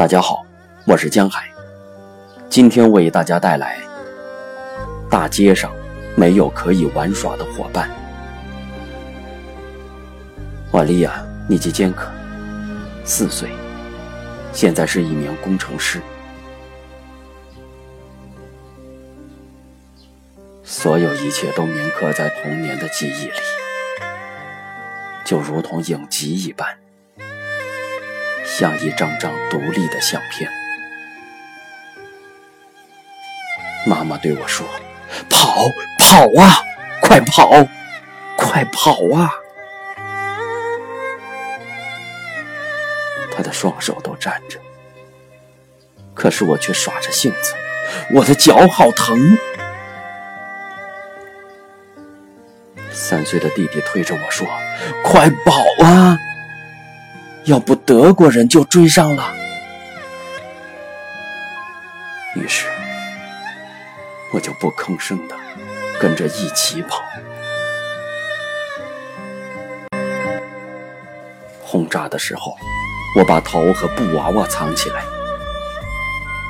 大家好，我是江海，今天为大家带来《大街上没有可以玩耍的伙伴》。瓦利亚·尼基坚可，四岁，现在是一名工程师。所有一切都铭刻在童年的记忆里，就如同影集一般。像一张张独立的相片。妈妈对我说：“跑，跑啊，快跑，快跑啊！”她的双手都站着，可是我却耍着性子，我的脚好疼。三岁的弟弟推着我说：“快跑啊！”要不德国人就追上了。于是，我就不吭声的跟着一起跑。轰炸的时候，我把头和布娃娃藏起来，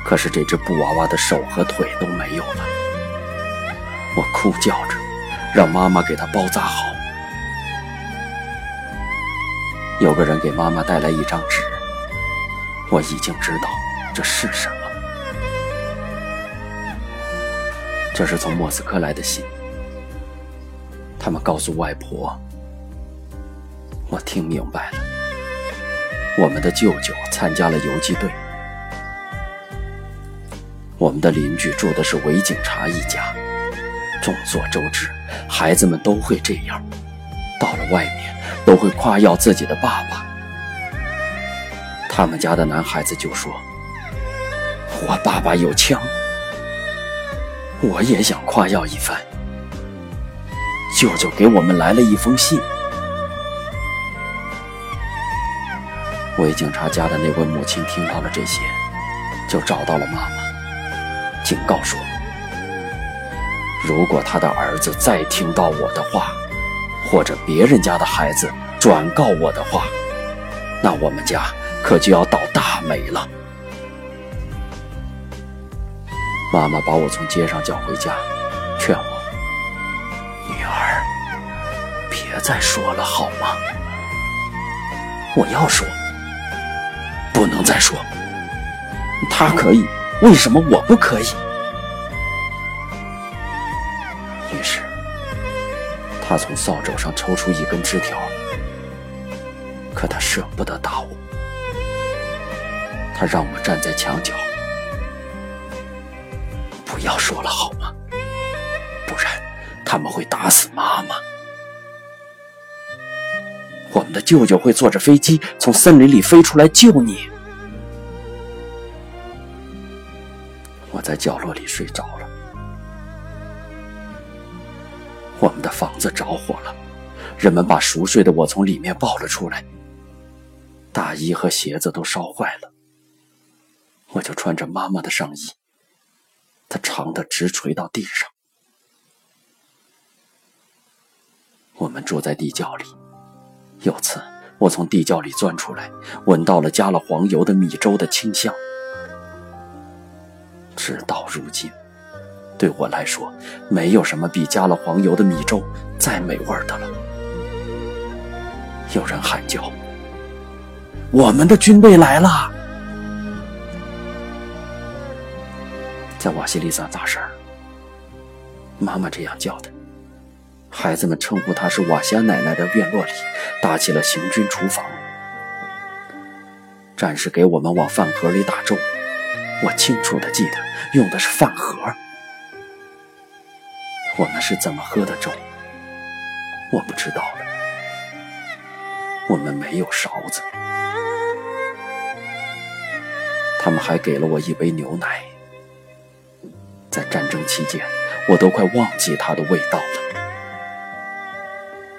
可是这只布娃娃的手和腿都没有了。我哭叫着，让妈妈给它包扎好。有个人给妈妈带来一张纸，我已经知道这是什么。这是从莫斯科来的信，他们告诉外婆，我听明白了，我们的舅舅参加了游击队。我们的邻居住的是伪警察一家，众所周知，孩子们都会这样，到了外面。都会夸耀自己的爸爸。他们家的男孩子就说：“我爸爸有枪。”我也想夸耀一番。舅舅给我们来了一封信。伪警察家的那位母亲听到了这些，就找到了妈妈，警告说：“如果他的儿子再听到我的话。”或者别人家的孩子转告我的话，那我们家可就要倒大霉了。妈妈把我从街上叫回家，劝我：“女儿，别再说了，好吗？”我要说，不能再说。他可以，为什么我不可以？他从扫帚上抽出一根枝条，可他舍不得打我。他让我站在墙角，不要说了好吗？不然他们会打死妈妈。我们的舅舅会坐着飞机从森林里飞出来救你。我在角落里睡着了。我们的房子着火了，人们把熟睡的我从里面抱了出来，大衣和鞋子都烧坏了。我就穿着妈妈的上衣，它长的直垂到地上。我们住在地窖里，有次我从地窖里钻出来，闻到了加了黄油的米粥的清香，直到如今。对我来说，没有什么比加了黄油的米粥再美味的了。有人喊叫：“我们的军队来了！”在瓦西里萨大婶儿，妈妈这样叫的。孩子们称呼她是瓦夏奶奶的院落里，搭起了行军厨房。战士给我们往饭盒里打粥，我清楚的记得用的是饭盒。我们是怎么喝的粥？我不知道了。我们没有勺子。他们还给了我一杯牛奶。在战争期间，我都快忘记它的味道了。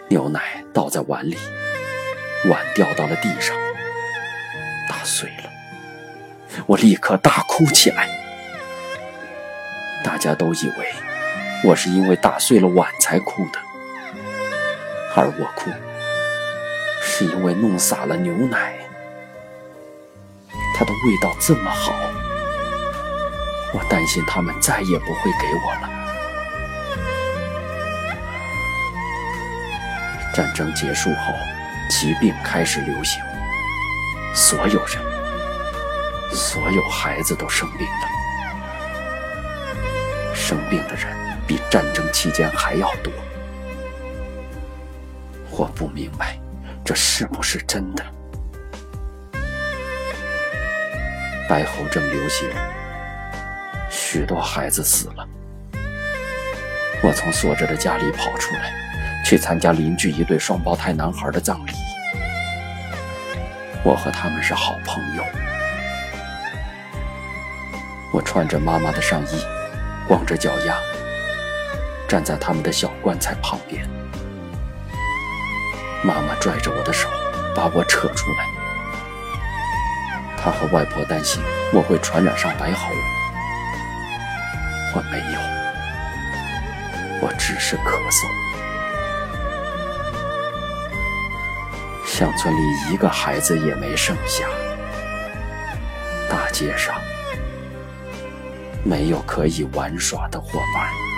牛奶倒在碗里，碗掉到了地上，打碎了。我立刻大哭起来。大家都以为。我是因为打碎了碗才哭的，而我哭是因为弄洒了牛奶。它的味道这么好，我担心他们再也不会给我了。战争结束后，疾病开始流行，所有人，所有孩子都生病了。生病的人比战争期间还要多。我不明白，这是不是真的？白喉症流行，许多孩子死了。我从锁着的家里跑出来，去参加邻居一对双胞胎男孩的葬礼。我和他们是好朋友。我穿着妈妈的上衣，光着脚丫，站在他们的小棺材旁边。妈妈拽着我的手，把我扯出来。她和外婆担心我会传染上白喉，我没有，我只是咳嗽。乡村里一个孩子也没剩下，大街上没有可以玩耍的伙伴。